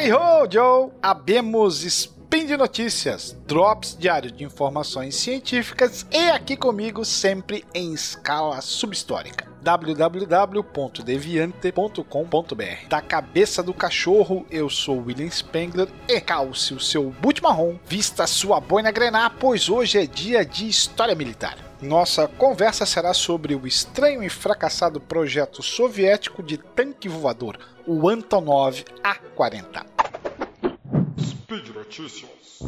Tally ho, Joe! Abemos Spin de Notícias, drops diário de informações científicas e aqui comigo sempre em escala subhistórica www.deviante.com.br. Da cabeça do cachorro, eu sou William Spengler e calce o seu boot marrom, vista sua boina grenar, pois hoje é dia de história militar. Nossa conversa será sobre o estranho e fracassado projeto soviético de tanque voador, o Antonov A-40. Speed Notícias.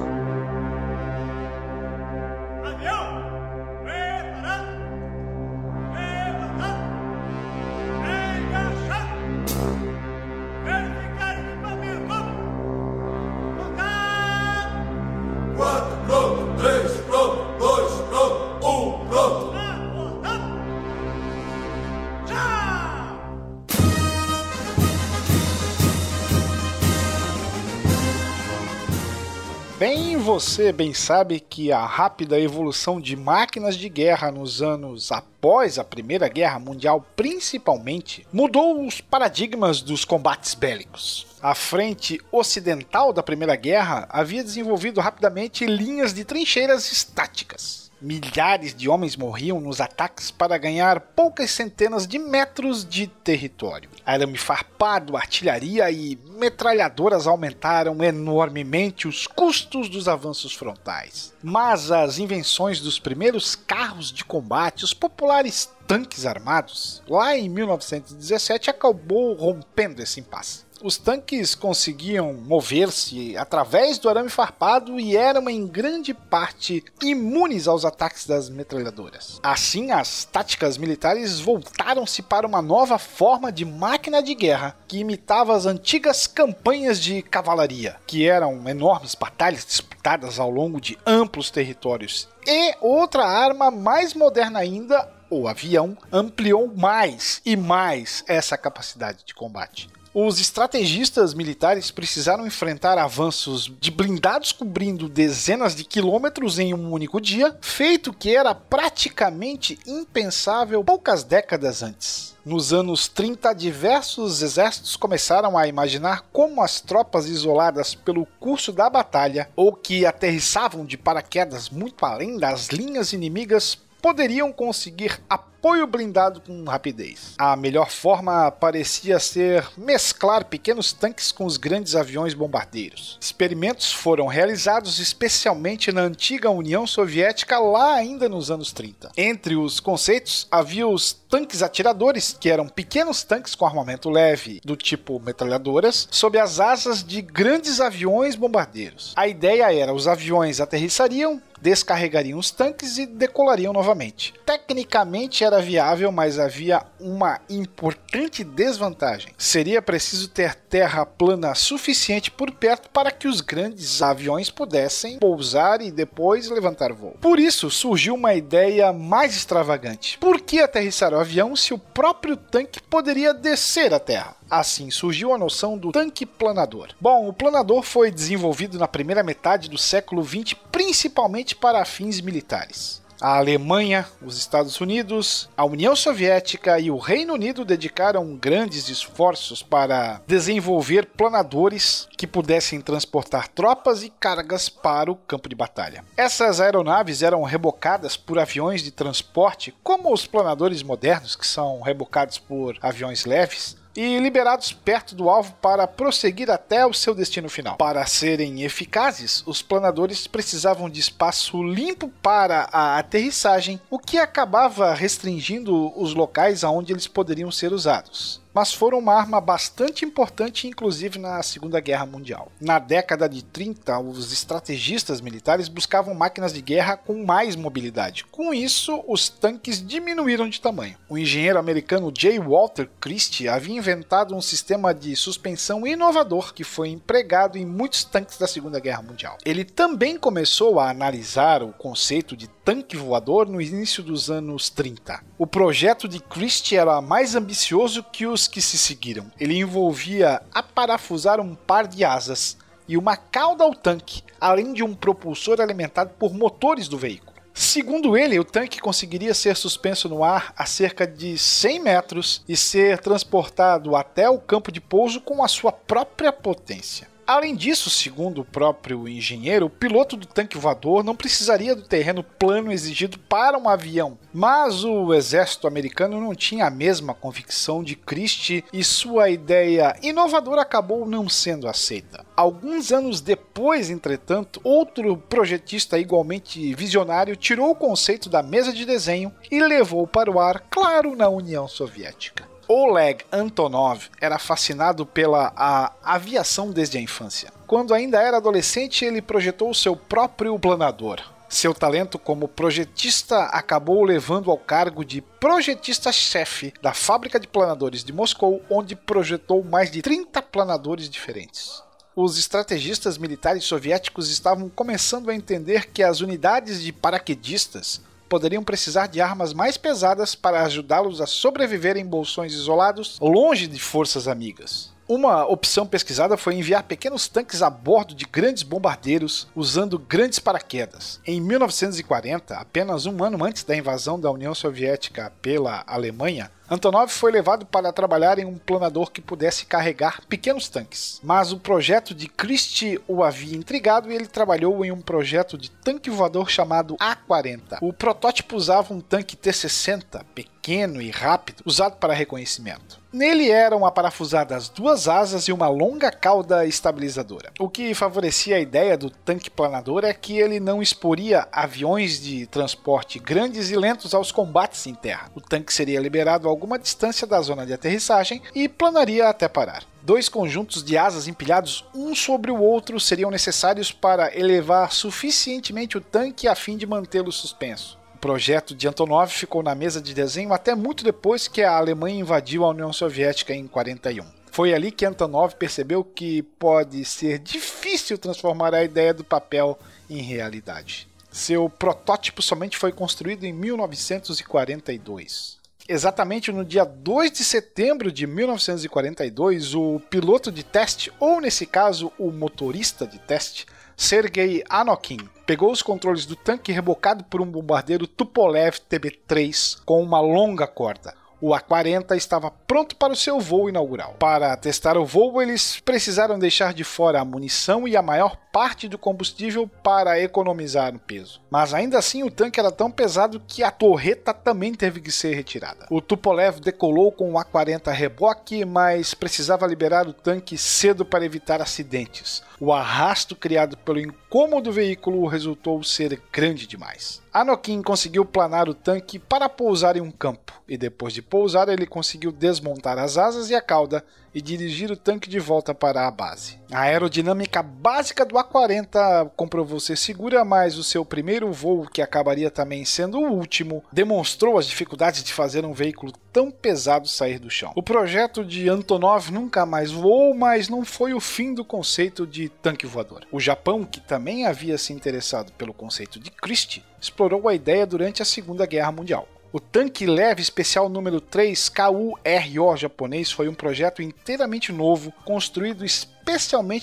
Bem, você bem sabe que a rápida evolução de máquinas de guerra nos anos após a Primeira Guerra Mundial, principalmente, mudou os paradigmas dos combates bélicos. A frente ocidental da Primeira Guerra havia desenvolvido rapidamente linhas de trincheiras estáticas. Milhares de homens morriam nos ataques para ganhar poucas centenas de metros de território. Arame farpado, artilharia e metralhadoras aumentaram enormemente os custos dos avanços frontais. Mas as invenções dos primeiros carros de combate, os populares tanques armados, lá em 1917 acabou rompendo esse impasse. Os tanques conseguiam mover-se através do arame farpado e eram em grande parte imunes aos ataques das metralhadoras. Assim, as táticas militares voltaram-se para uma nova forma de máquina de guerra que imitava as antigas campanhas de cavalaria, que eram enormes batalhas disputadas ao longo de amplos territórios. E outra arma mais moderna ainda, o avião, ampliou mais e mais essa capacidade de combate. Os estrategistas militares precisaram enfrentar avanços de blindados cobrindo dezenas de quilômetros em um único dia, feito que era praticamente impensável poucas décadas antes. Nos anos 30, diversos exércitos começaram a imaginar como as tropas isoladas pelo curso da batalha ou que aterrissavam de paraquedas muito além das linhas inimigas poderiam conseguir apoio blindado com rapidez. A melhor forma parecia ser mesclar pequenos tanques com os grandes aviões bombardeiros. Experimentos foram realizados especialmente na antiga União Soviética lá ainda nos anos 30. Entre os conceitos havia os tanques atiradores, que eram pequenos tanques com armamento leve do tipo metralhadoras, sob as asas de grandes aviões bombardeiros. A ideia era os aviões aterrissariam descarregariam os tanques e decolariam novamente. Tecnicamente era viável, mas havia uma importante desvantagem. Seria preciso ter terra plana suficiente por perto para que os grandes aviões pudessem pousar e depois levantar voo. Por isso surgiu uma ideia mais extravagante. Por que aterrissar o avião se o próprio tanque poderia descer a terra? Assim surgiu a noção do tanque planador. Bom, o planador foi desenvolvido na primeira metade do século XX principalmente para fins militares. A Alemanha, os Estados Unidos, a União Soviética e o Reino Unido dedicaram grandes esforços para desenvolver planadores que pudessem transportar tropas e cargas para o campo de batalha. Essas aeronaves eram rebocadas por aviões de transporte, como os planadores modernos, que são rebocados por aviões leves, e liberados perto do alvo para prosseguir até o seu destino final. Para serem eficazes, os planadores precisavam de espaço limpo para a aterrissagem, o que acabava restringindo os locais aonde eles poderiam ser usados mas foram uma arma bastante importante, inclusive na Segunda Guerra Mundial. Na década de 30, os estrategistas militares buscavam máquinas de guerra com mais mobilidade. Com isso, os tanques diminuíram de tamanho. O engenheiro americano J. Walter Christie havia inventado um sistema de suspensão inovador que foi empregado em muitos tanques da Segunda Guerra Mundial. Ele também começou a analisar o conceito de tanque voador no início dos anos 30. O projeto de Christie era mais ambicioso que os que se seguiram. Ele envolvia aparafusar um par de asas e uma cauda ao tanque, além de um propulsor alimentado por motores do veículo. Segundo ele, o tanque conseguiria ser suspenso no ar a cerca de 100 metros e ser transportado até o campo de pouso com a sua própria potência. Além disso, segundo o próprio engenheiro, o piloto do tanque voador não precisaria do terreno plano exigido para um avião. Mas o exército americano não tinha a mesma convicção de Christie e sua ideia inovadora acabou não sendo aceita. Alguns anos depois, entretanto, outro projetista igualmente visionário tirou o conceito da mesa de desenho e levou para o ar, claro, na União Soviética. Oleg Antonov era fascinado pela a aviação desde a infância. Quando ainda era adolescente, ele projetou seu próprio planador. Seu talento como projetista acabou levando ao cargo de projetista-chefe da fábrica de planadores de Moscou, onde projetou mais de 30 planadores diferentes. Os estrategistas militares soviéticos estavam começando a entender que as unidades de paraquedistas poderiam precisar de armas mais pesadas para ajudá-los a sobreviver em bolsões isolados, longe de forças amigas. Uma opção pesquisada foi enviar pequenos tanques a bordo de grandes bombardeiros usando grandes paraquedas. Em 1940, apenas um ano antes da invasão da União Soviética pela Alemanha, Antonov foi levado para trabalhar em um planador que pudesse carregar pequenos tanques. Mas o projeto de Christie o havia intrigado e ele trabalhou em um projeto de tanque voador chamado A-40. O protótipo usava um tanque T-60 pequeno e rápido, usado para reconhecimento. Nele eram aparafusadas duas asas e uma longa cauda estabilizadora. O que favorecia a ideia do tanque planador é que ele não exporia aviões de transporte grandes e lentos aos combates em terra. O tanque seria liberado alguma distância da zona de aterrissagem e planaria até parar. Dois conjuntos de asas empilhados um sobre o outro seriam necessários para elevar suficientemente o tanque a fim de mantê-lo suspenso projeto de Antonov ficou na mesa de desenho até muito depois que a Alemanha invadiu a União Soviética em 41. Foi ali que Antonov percebeu que pode ser difícil transformar a ideia do papel em realidade. Seu protótipo somente foi construído em 1942. Exatamente no dia 2 de setembro de 1942, o piloto de teste, ou nesse caso o motorista de teste, Sergei Anokin pegou os controles do tanque rebocado por um bombardeiro Tupolev TB-3 com uma longa corda. O A-40 estava pronto para o seu voo inaugural. Para testar o voo, eles precisaram deixar de fora a munição e a maior parte do combustível para economizar no peso. Mas ainda assim, o tanque era tão pesado que a torreta também teve que ser retirada. O Tupolev decolou com o A-40 reboque, mas precisava liberar o tanque cedo para evitar acidentes. O arrasto criado pelo incômodo veículo resultou ser grande demais. Anokin conseguiu planar o tanque para pousar em um campo, e depois de pousar, ele conseguiu desmontar as asas e a cauda e dirigir o tanque de volta para a base. A aerodinâmica básica do A-40 comprovou ser segura, mas o seu primeiro voo, que acabaria também sendo o último, demonstrou as dificuldades de fazer um veículo tão pesado sair do chão. O projeto de Antonov nunca mais voou, mas não foi o fim do conceito de tanque voador. O Japão, que também havia se interessado pelo conceito de Christie, explorou a ideia durante a Segunda Guerra Mundial. O tanque leve especial número 3 KURO japonês foi um projeto inteiramente novo, construído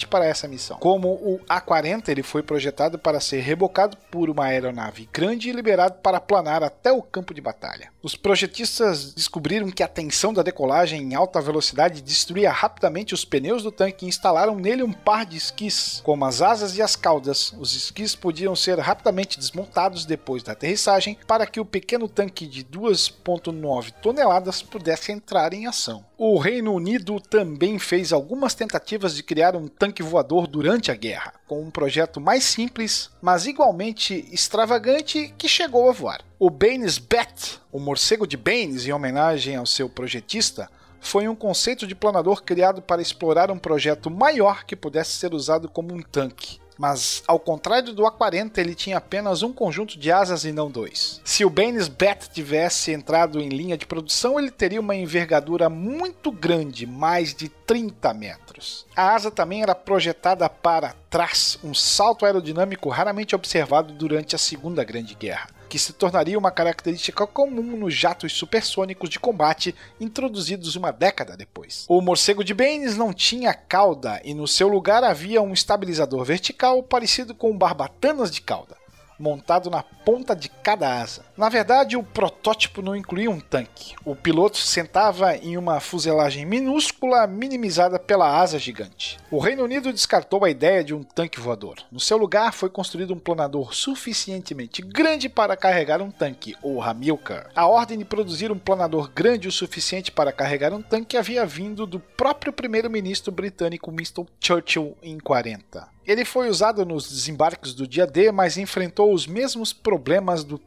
para essa missão. Como o A-40, ele foi projetado para ser rebocado por uma aeronave grande e liberado para planar até o campo de batalha. Os projetistas descobriram que a tensão da decolagem em alta velocidade destruía rapidamente os pneus do tanque e instalaram nele um par de esquis. Como as asas e as caudas, os esquis podiam ser rapidamente desmontados depois da aterrissagem para que o pequeno tanque de 2,9 toneladas pudesse entrar em ação. O Reino Unido também fez algumas tentativas de criar um tanque voador durante a guerra, com um projeto mais simples, mas igualmente extravagante, que chegou a voar. O Baines Bat, o morcego de Baines, em homenagem ao seu projetista, foi um conceito de planador criado para explorar um projeto maior que pudesse ser usado como um tanque mas ao contrário do A40, ele tinha apenas um conjunto de asas e não dois. Se o Baines Bat tivesse entrado em linha de produção, ele teria uma envergadura muito grande, mais de 30 metros. A asa também era projetada para trás, um salto aerodinâmico raramente observado durante a Segunda Grande Guerra que se tornaria uma característica comum nos jatos supersônicos de combate introduzidos uma década depois. O morcego de Baines não tinha cauda e no seu lugar havia um estabilizador vertical parecido com barbatanas de cauda. montado na ponta de cada asa. Na verdade, o protótipo não incluía um tanque. O piloto sentava em uma fuselagem minúscula minimizada pela asa gigante. O Reino Unido descartou a ideia de um tanque voador. No seu lugar, foi construído um planador suficientemente grande para carregar um tanque, o Hamilcar. A ordem de produzir um planador grande o suficiente para carregar um tanque havia vindo do próprio primeiro-ministro britânico Winston Churchill em 40. Ele foi usado nos desembarques do dia D, mas enfrentou os mesmos problemas do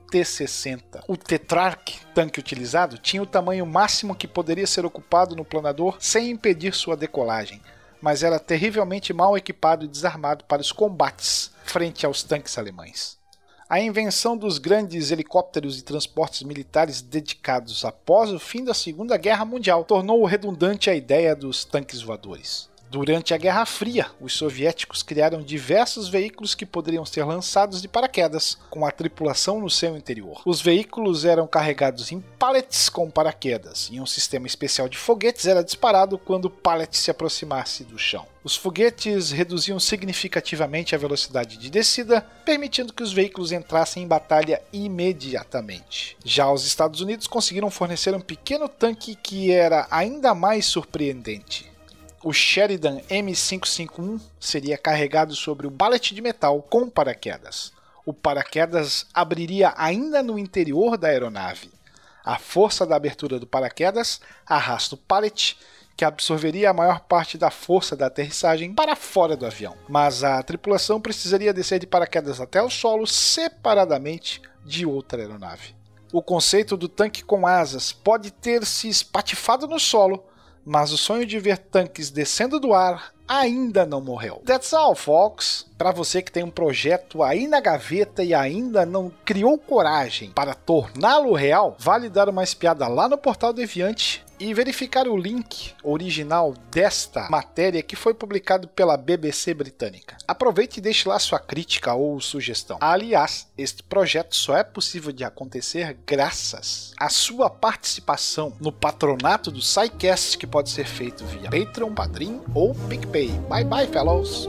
T-60. O Tetrarch, tanque utilizado, tinha o tamanho máximo que poderia ser ocupado no planador sem impedir sua decolagem, mas era terrivelmente mal equipado e desarmado para os combates frente aos tanques alemães. A invenção dos grandes helicópteros e transportes militares dedicados após o fim da Segunda Guerra Mundial tornou redundante a ideia dos tanques voadores. Durante a Guerra Fria, os soviéticos criaram diversos veículos que poderiam ser lançados de paraquedas, com a tripulação no seu interior. Os veículos eram carregados em pallets com paraquedas, e um sistema especial de foguetes era disparado quando o pallet se aproximasse do chão. Os foguetes reduziam significativamente a velocidade de descida, permitindo que os veículos entrassem em batalha imediatamente. Já os Estados Unidos conseguiram fornecer um pequeno tanque que era ainda mais surpreendente. O Sheridan M551 seria carregado sobre o ballet de metal com paraquedas. O paraquedas abriria ainda no interior da aeronave. A força da abertura do paraquedas arrasta o pallet que absorveria a maior parte da força da aterrissagem para fora do avião. Mas a tripulação precisaria descer de paraquedas até o solo separadamente de outra aeronave. O conceito do tanque com asas pode ter se espatifado no solo, mas o sonho de ver tanques descendo do ar ainda não morreu. That's all, folks. Para você que tem um projeto aí na gaveta e ainda não criou coragem para torná-lo real, vale dar uma espiada lá no portal Deviante e verificar o link original desta matéria que foi publicado pela BBC britânica. Aproveite e deixe lá sua crítica ou sugestão. Aliás, este projeto só é possível de acontecer graças à sua participação no patronato do SciCast que pode ser feito via Patreon, Padrim ou PicPay. Bye bye, fellows!